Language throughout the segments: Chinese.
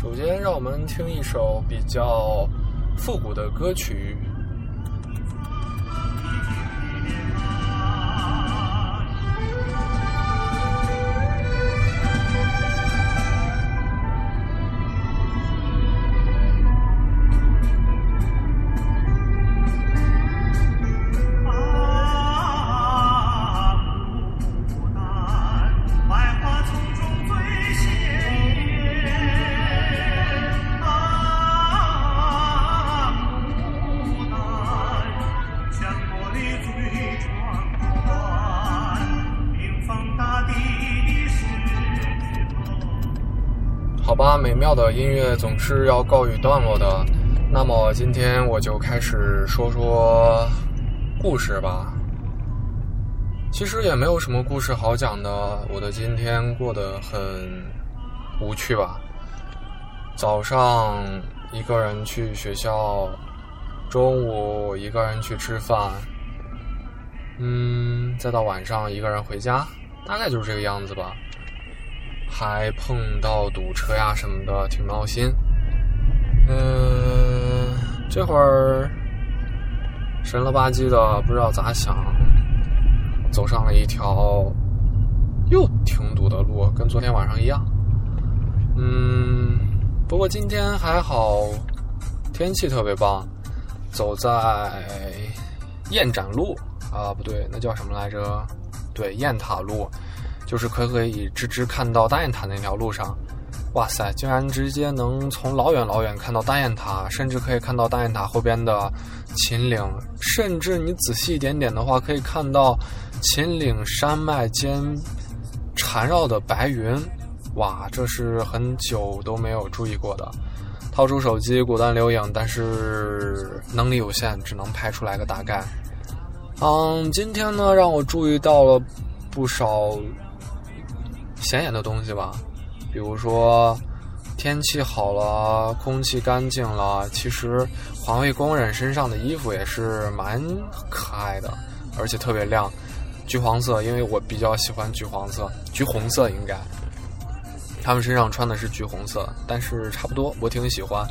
首先，让我们听一首比较复古的歌曲。美妙的音乐总是要告一段落的。那么今天我就开始说说故事吧。其实也没有什么故事好讲的。我的今天过得很无趣吧。早上一个人去学校，中午一个人去吃饭，嗯，再到晚上一个人回家，大概就是这个样子吧。还碰到堵车呀什么的，挺闹心。嗯，这会儿神了吧唧的，不知道咋想，走上了一条又挺堵的路，跟昨天晚上一样。嗯，不过今天还好，天气特别棒。走在雁展路啊，不对，那叫什么来着？对，雁塔路。就是可可以直直看到大雁塔那条路上，哇塞，竟然直接能从老远老远看到大雁塔，甚至可以看到大雁塔后边的秦岭，甚至你仔细一点点的话，可以看到秦岭山脉间缠绕的白云，哇，这是很久都没有注意过的。掏出手机果断留影，但是能力有限，只能拍出来个大概。嗯，今天呢，让我注意到了不少。显眼的东西吧，比如说天气好了，空气干净了。其实环卫工人身上的衣服也是蛮可爱的，而且特别亮，橘黄色，因为我比较喜欢橘黄色，橘红色应该。他们身上穿的是橘红色，但是差不多，我挺喜欢。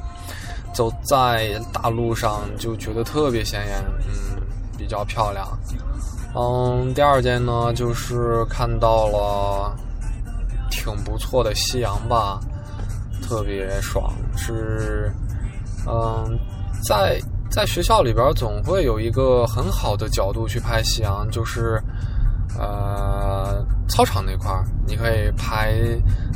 走在大路上就觉得特别显眼，嗯，比较漂亮。嗯，第二件呢，就是看到了。挺不错的夕阳吧，特别爽。是，嗯，在在学校里边总会有一个很好的角度去拍夕阳，就是呃操场那块儿，你可以拍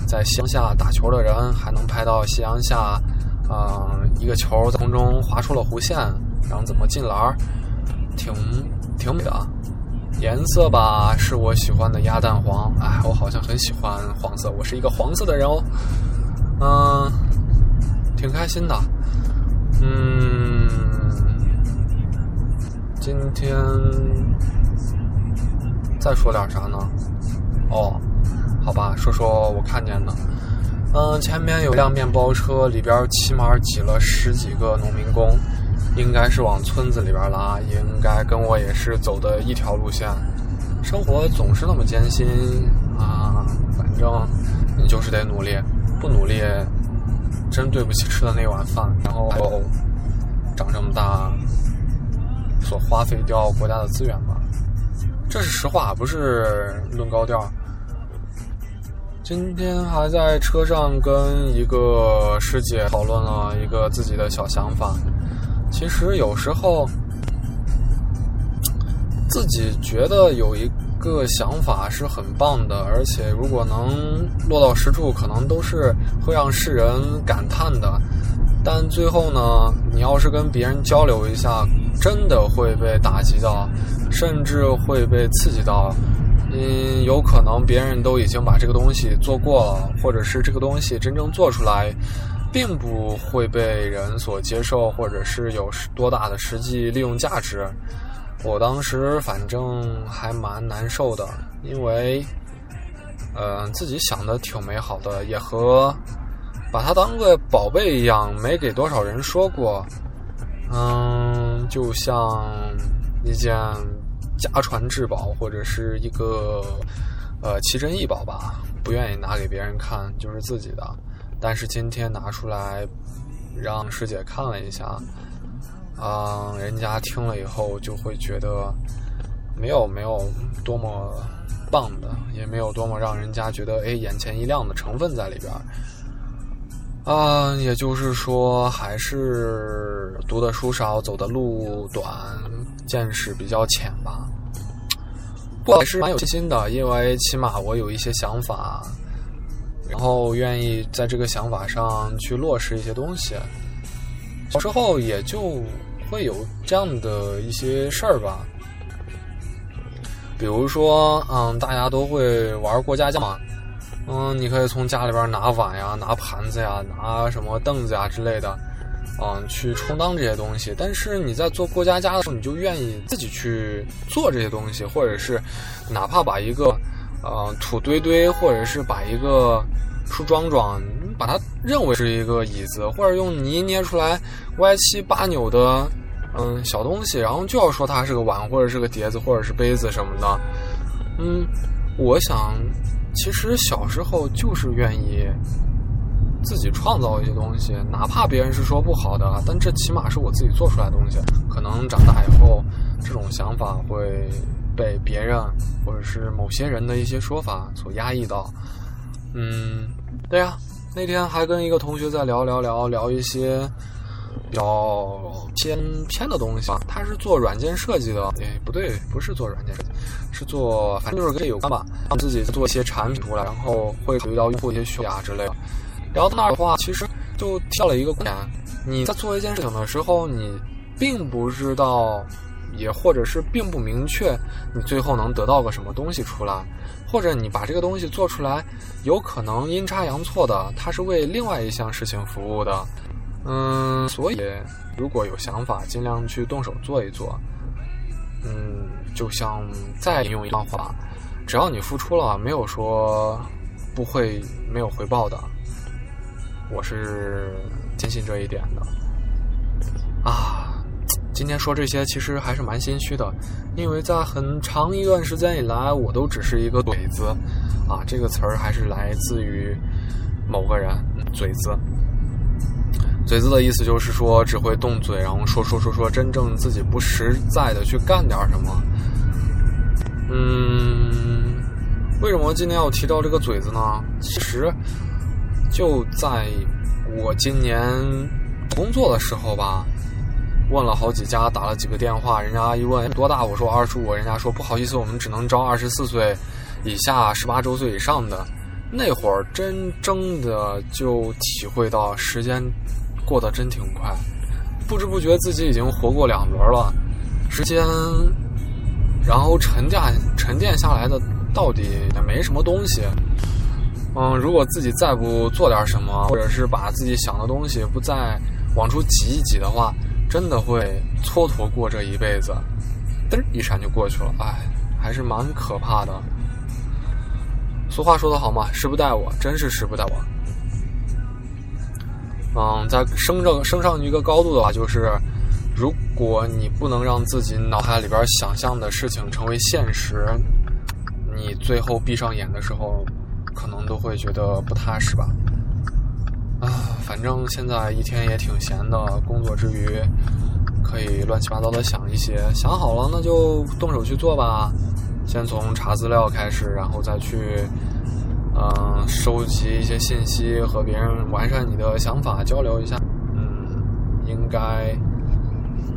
在夕阳下打球的人，还能拍到夕阳下，嗯，一个球在空中划出了弧线，然后怎么进篮儿，挺挺美的。颜色吧，是我喜欢的鸭蛋黄。哎，我好像很喜欢黄色，我是一个黄色的人哦。嗯，挺开心的。嗯，今天再说点啥呢？哦，好吧，说说我看见的。嗯，前面有辆面包车，里边起码挤了十几个农民工。应该是往村子里边拉，应该跟我也是走的一条路线。生活总是那么艰辛啊，反正你就是得努力，不努力真对不起吃的那碗饭。然后长这么大所花费掉国家的资源吧，这是实话，不是论高调。今天还在车上跟一个师姐讨论了一个自己的小想法。其实有时候，自己觉得有一个想法是很棒的，而且如果能落到实处，可能都是会让世人感叹的。但最后呢，你要是跟别人交流一下，真的会被打击到，甚至会被刺激到。嗯，有可能别人都已经把这个东西做过了，或者是这个东西真正做出来。并不会被人所接受，或者是有多大的实际利用价值。我当时反正还蛮难受的，因为，呃，自己想的挺美好的，也和把它当个宝贝一样，没给多少人说过。嗯，就像一件家传至宝，或者是一个呃奇珍异宝吧，不愿意拿给别人看，就是自己的。但是今天拿出来让师姐看了一下，啊，人家听了以后就会觉得没有没有多么棒的，也没有多么让人家觉得哎眼前一亮的成分在里边儿。啊，也就是说，还是读的书少，走的路短，见识比较浅吧。不过还是蛮有信心的，因为起码我有一些想法，然后愿意在这个想法上去落实一些东西。小时候也就会有这样的一些事儿吧，比如说，嗯，大家都会玩过家家嘛。嗯，你可以从家里边拿碗呀、拿盘子呀、拿什么凳子呀之类的，嗯，去充当这些东西。但是你在做过家家的时候，你就愿意自己去做这些东西，或者是哪怕把一个呃土堆堆，或者是把一个树桩桩，把它认为是一个椅子，或者用泥捏出来歪七八扭的嗯小东西，然后就要说它是个碗，或者是个碟子，或者是杯子什么的。嗯，我想。其实小时候就是愿意自己创造一些东西，哪怕别人是说不好的，但这起码是我自己做出来的东西。可能长大以后，这种想法会被别人或者是某些人的一些说法所压抑到。嗯，对呀，那天还跟一个同学在聊聊聊聊一些。比较偏偏的东西，他是做软件设计的。哎，不对，不是做软件设计，是做反正就是跟这有关吧。他自己做一些产品出来，然后会考虑到用户一些需求之类的。聊到那儿的话，其实就跳了一个观点：你在做一件事情的时候，你并不知道，也或者是并不明确，你最后能得到个什么东西出来，或者你把这个东西做出来，有可能阴差阳错的，它是为另外一项事情服务的。嗯，所以如果有想法，尽量去动手做一做。嗯，就像再引用一段话，只要你付出了，没有说不会没有回报的。我是坚信这一点的。啊，今天说这些其实还是蛮心虚的，因为在很长一段时间以来，我都只是一个嘴子。啊，这个词儿还是来自于某个人，嘴子。嘴子的意思就是说，只会动嘴，然后说说说说，真正自己不实在的去干点什么。嗯，为什么今天要提到这个嘴子呢？其实就在我今年工作的时候吧，问了好几家，打了几个电话，人家一问多大，我说二十五，人家说不好意思，我们只能招二十四岁以下、十八周岁以上的。那会儿真正的就体会到时间。过得真挺快，不知不觉自己已经活过两轮了。时间，然后沉淀沉淀下来的，到底也没什么东西。嗯，如果自己再不做点什么，或者是把自己想的东西不再往出挤一挤的话，真的会蹉跎过这一辈子，嘚一闪就过去了。哎，还是蛮可怕的。俗话说得好嘛，时不待我，真是时不待我。嗯，在升这升上一个高度的话，就是如果你不能让自己脑海里边想象的事情成为现实，你最后闭上眼的时候，可能都会觉得不踏实吧。啊，反正现在一天也挺闲的，工作之余可以乱七八糟的想一些，想好了那就动手去做吧。先从查资料开始，然后再去。嗯，收集一些信息，和别人完善你的想法，交流一下，嗯，应该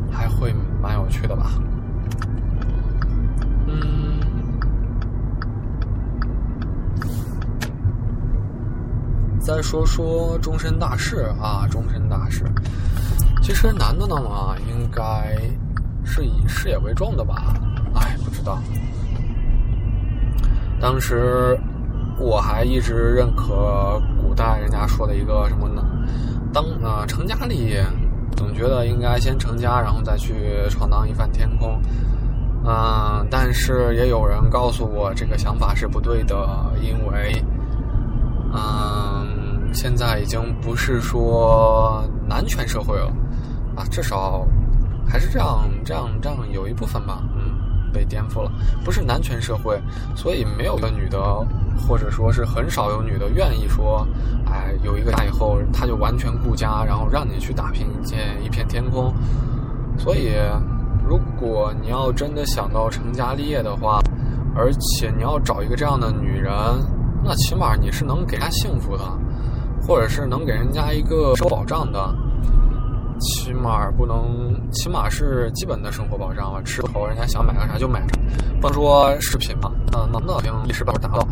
还会蛮有趣的吧。嗯，再说说终身大事啊，终身大事，其实男的呢嘛，应该是以事业为重的吧？哎，不知道，当时。我还一直认可古代人家说的一个什么呢？当啊成家立业，总觉得应该先成家，然后再去闯荡一番天空。嗯，但是也有人告诉我这个想法是不对的，因为嗯，现在已经不是说男权社会了啊，至少还是这样这样这样有一部分吧。嗯，被颠覆了，不是男权社会，所以没有一个女的，或者说是很少有女的愿意说，哎，有一个家以后，她就完全顾家，然后让你去打拼一片一片天空。所以，如果你要真的想到成家立业的话，而且你要找一个这样的女人，那起码你是能给她幸福的，或者是能给人家一个生活保障的。起码不能，起码是基本的生活保障吧。吃口人家想买个啥就买啥，不能说饰品嘛，那那那行一时半会儿达不到。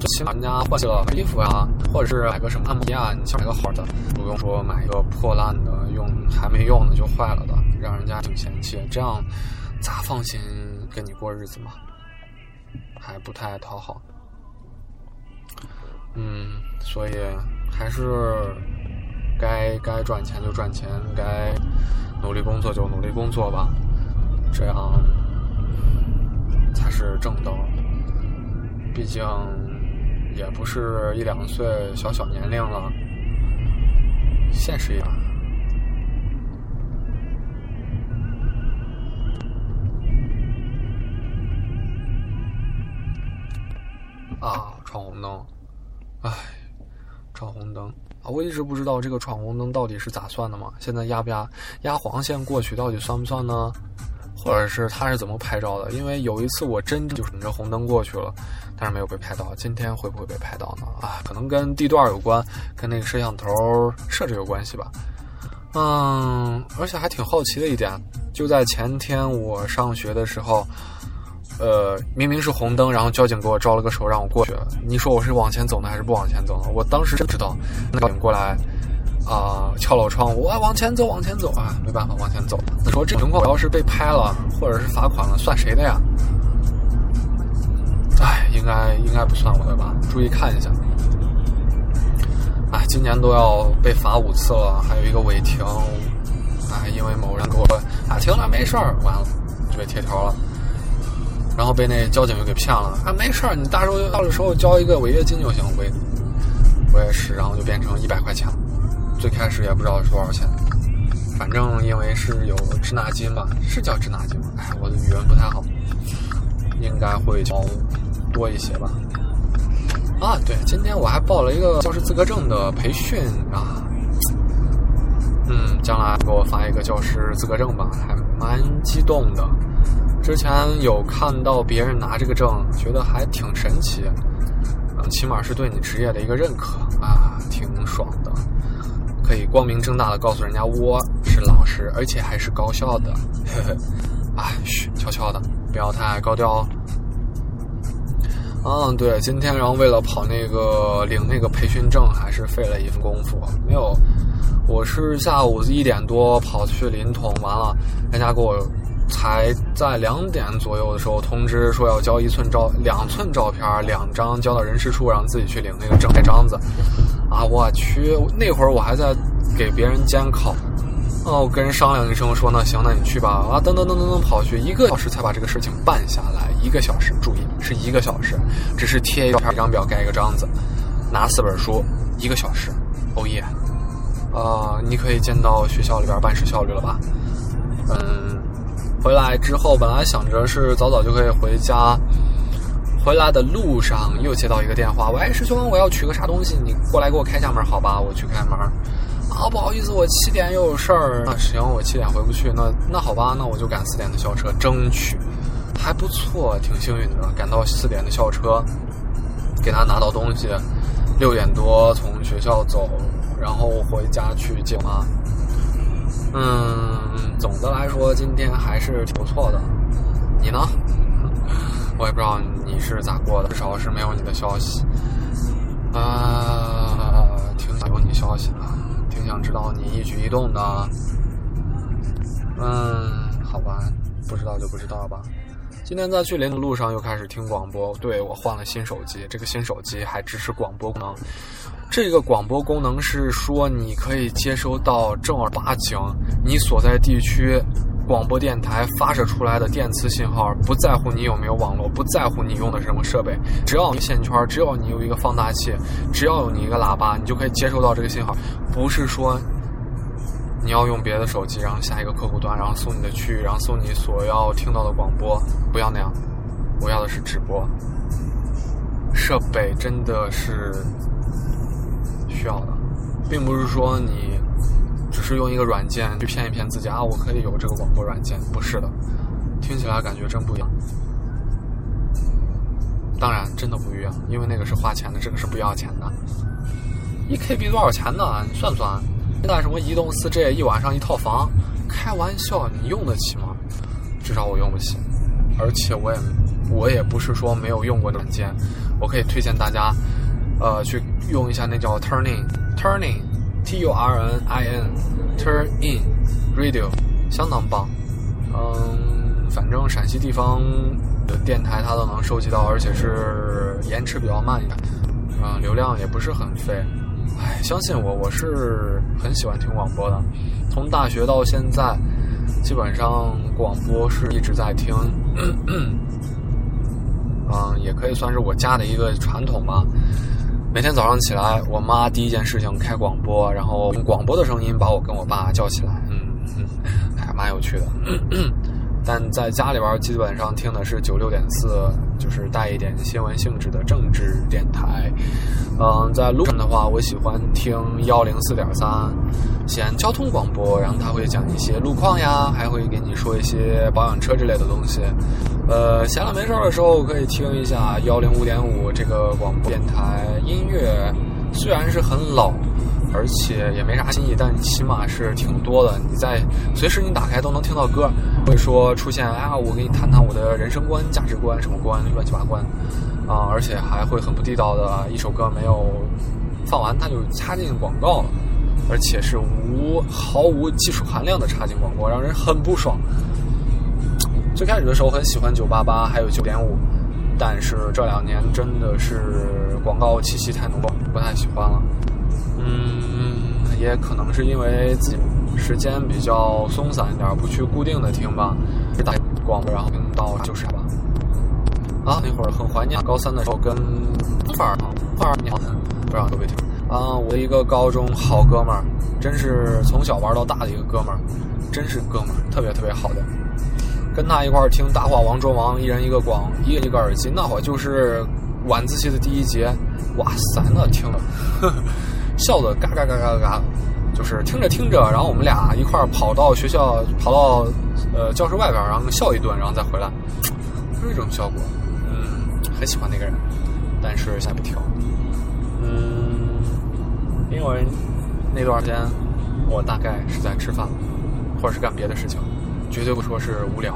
最起码人家换季了买衣服呀，或者是买个什么按摩仪啊，你想买个好的，不用说买一个破烂的，用还没用呢就坏了的，让人家挺嫌弃。这样咋放心跟你过日子嘛？还不太讨好。嗯，所以还是。该该赚钱就赚钱，该努力工作就努力工作吧，这样才是正道。毕竟也不是一两岁小小年龄了，现实一点。啊，闯红灯，唉，闯红灯。啊，我一直不知道这个闯红灯到底是咋算的嘛？现在压不压压黄线过去到底算不算呢？或者是他是怎么拍照的？因为有一次我真就顺着红灯过去了，但是没有被拍到。今天会不会被拍到呢？啊，可能跟地段有关，跟那个摄像头设置有关系吧。嗯，而且还挺好奇的一点，就在前天我上学的时候。呃，明明是红灯，然后交警给我招了个手让我过去。你说我是往前走呢，还是不往前走呢？我当时真知道，那交警过来啊，敲了我窗户，我往前走，往前走啊，没办法往前走。你说这情况，我要是被拍了，或者是罚款了，算谁的呀？哎，应该应该不算我的吧？注意看一下。哎，今年都要被罚五次了，还有一个违停。哎，因为某人给我啊停了，没事儿，完了就被贴条了。然后被那交警又给骗了啊！没事儿，你到时候到的时候交一个违约金就行。我，我也是，然后就变成一百块钱了。最开始也不知道是多少钱，反正因为是有滞纳金吧，是叫滞纳金吗？哎，我的语文不太好，应该会交多一些吧。啊，对，今天我还报了一个教师资格证的培训啊。嗯，将来给我发一个教师资格证吧，还蛮激动的。之前有看到别人拿这个证，觉得还挺神奇，嗯，起码是对你职业的一个认可啊，挺爽的，可以光明正大的告诉人家我是老师，而且还是高校的，呵呵，啊，嘘，悄悄的，不要太高调哦。嗯，对，今天然后为了跑那个领那个培训证，还是费了一份功夫，没有，我是下午一点多跑去临潼，完了，人家给我。才在两点左右的时候通知说要交一寸照两寸照片两张交到人事处，让自己去领那个证牌章子。啊，我去，那会儿我还在给别人监考。哦，我跟人商量一声说那行，那你去吧。啊，噔噔噔噔噔跑去，一个小时才把这个事情办下来。一个小时，注意是一个小时，只是贴一张表盖一个章子，拿四本书，一个小时。哦耶！啊，你可以见到学校里边办事效率了吧？嗯。回来之后，本来想着是早早就可以回家。回来的路上又接到一个电话：“喂，师兄，我要取个啥东西，你过来给我开下门，好吧？我去开门。”啊，不好意思，我七点又有事儿。那行，我七点回不去。那那好吧，那我就赶四点的校车，争取还不错，挺幸运的，赶到四点的校车，给他拿到东西。六点多从学校走，然后回家去接妈。嗯，总的来说，今天还是挺不错的。你呢？我也不知道你是咋过的，至少是没有你的消息。啊，挺想有你消息的，挺想知道你一举一动的。嗯，好吧，不知道就不知道吧。今天在去临的路上又开始听广播，对我换了新手机，这个新手机还支持广播功能。这个广播功能是说，你可以接收到正儿八经你所在地区广播电台发射出来的电磁信号，不在乎你有没有网络，不在乎你用的是什么设备，只要你线圈，只要你有一个放大器，只要有你一个喇叭，你就可以接收到这个信号。不是说你要用别的手机，然后下一个客户端，然后送你的区域，然后送你所要听到的广播，不要那样。我要的是直播。设备真的是需要的，并不是说你只是用一个软件去骗一骗自己啊，我可以有这个广播软件，不是的，听起来感觉真不一样。当然，真的不一样，因为那个是花钱的，这个是不要钱的。一 KB 多少钱呢？你算算，现在什么移动四 G 一晚上一套房，开玩笑，你用得起吗？至少我用不起，而且我也我也不是说没有用过软件。我可以推荐大家，呃，去用一下那叫 Turning，Turning，T U R N I N，Turn In Radio，相当棒。嗯，反正陕西地方的电台它都能收集到，而且是延迟比较慢一点，啊，流量也不是很费。哎，相信我，我是很喜欢听广播的。从大学到现在，基本上广播是一直在听。嗯，也可以算是我家的一个传统吧。每天早上起来，我妈第一件事情开广播，然后用广播的声音把我跟我爸叫起来。嗯嗯，还蛮有趣的。但在家里边基本上听的是九六点四，就是带一点新闻性质的政治电台。嗯，在路上的话，我喜欢听幺零四点三，西安交通广播，然后他会讲一些路况呀，还会给你说一些保养车之类的东西。呃，闲了没事的时候可以听一下幺零五点五这个广播电台，音乐虽然是很老。而且也没啥新意，但起码是挺多的。你在随时你打开都能听到歌，会说出现啊，我给你谈谈我的人生观、价值观、什么观、乱七八观啊，而且还会很不地道的一首歌没有放完，它就插进广告了，而且是无毫无技术含量的插进广告，让人很不爽。最开始的时候很喜欢九八八，还有九点五，但是这两年真的是广告气息太浓了，不太喜欢了。嗯，也可能是因为自己时间比较松散一点，不去固定的听吧。打广播，然后听到就是吧。啊，那会儿很怀念高三的时候跟范儿范儿你好，不知道各位听啊。我一个高中好哥们儿，真是从小玩到大的一个哥们儿，真是哥们儿，特别特别好的。跟他一块儿听《大话王中王》，一人一个广，一个一个耳机，那会儿就是晚自习的第一节，哇塞，那听了。笑的嘎嘎嘎嘎嘎，就是听着听着，然后我们俩一块儿跑到学校，跑到呃教室外边，然后笑一顿，然后再回来，就是这种效果。嗯，很喜欢那个人，但是下不听。嗯，因为那段时间我大概是在吃饭，或者是干别的事情，绝对不说是无聊，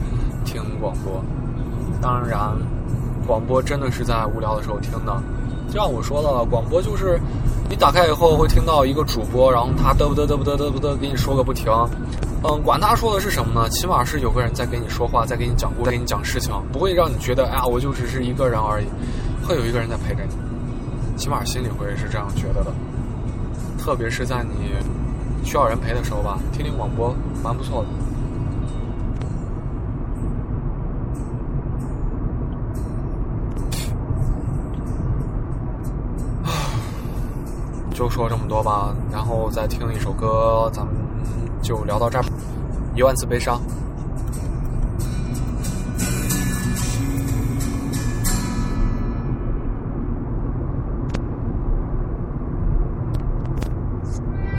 听广播。当然，广播真的是在无聊的时候听的。就像我说的，广播就是你打开以后会听到一个主播，然后他嘚不嘚嘚不嘚嘚不嘚给你说个不停。嗯，管他说的是什么呢？起码是有个人在跟你说话，在给你讲故事，在给你讲事情，不会让你觉得哎呀，我就只是一个人而已。会有一个人在陪着你，起码心里会是这样觉得的。特别是在你需要人陪的时候吧，听听广播蛮不错的。就说这么多吧，然后再听一首歌，咱们就聊到这儿。一万次悲伤。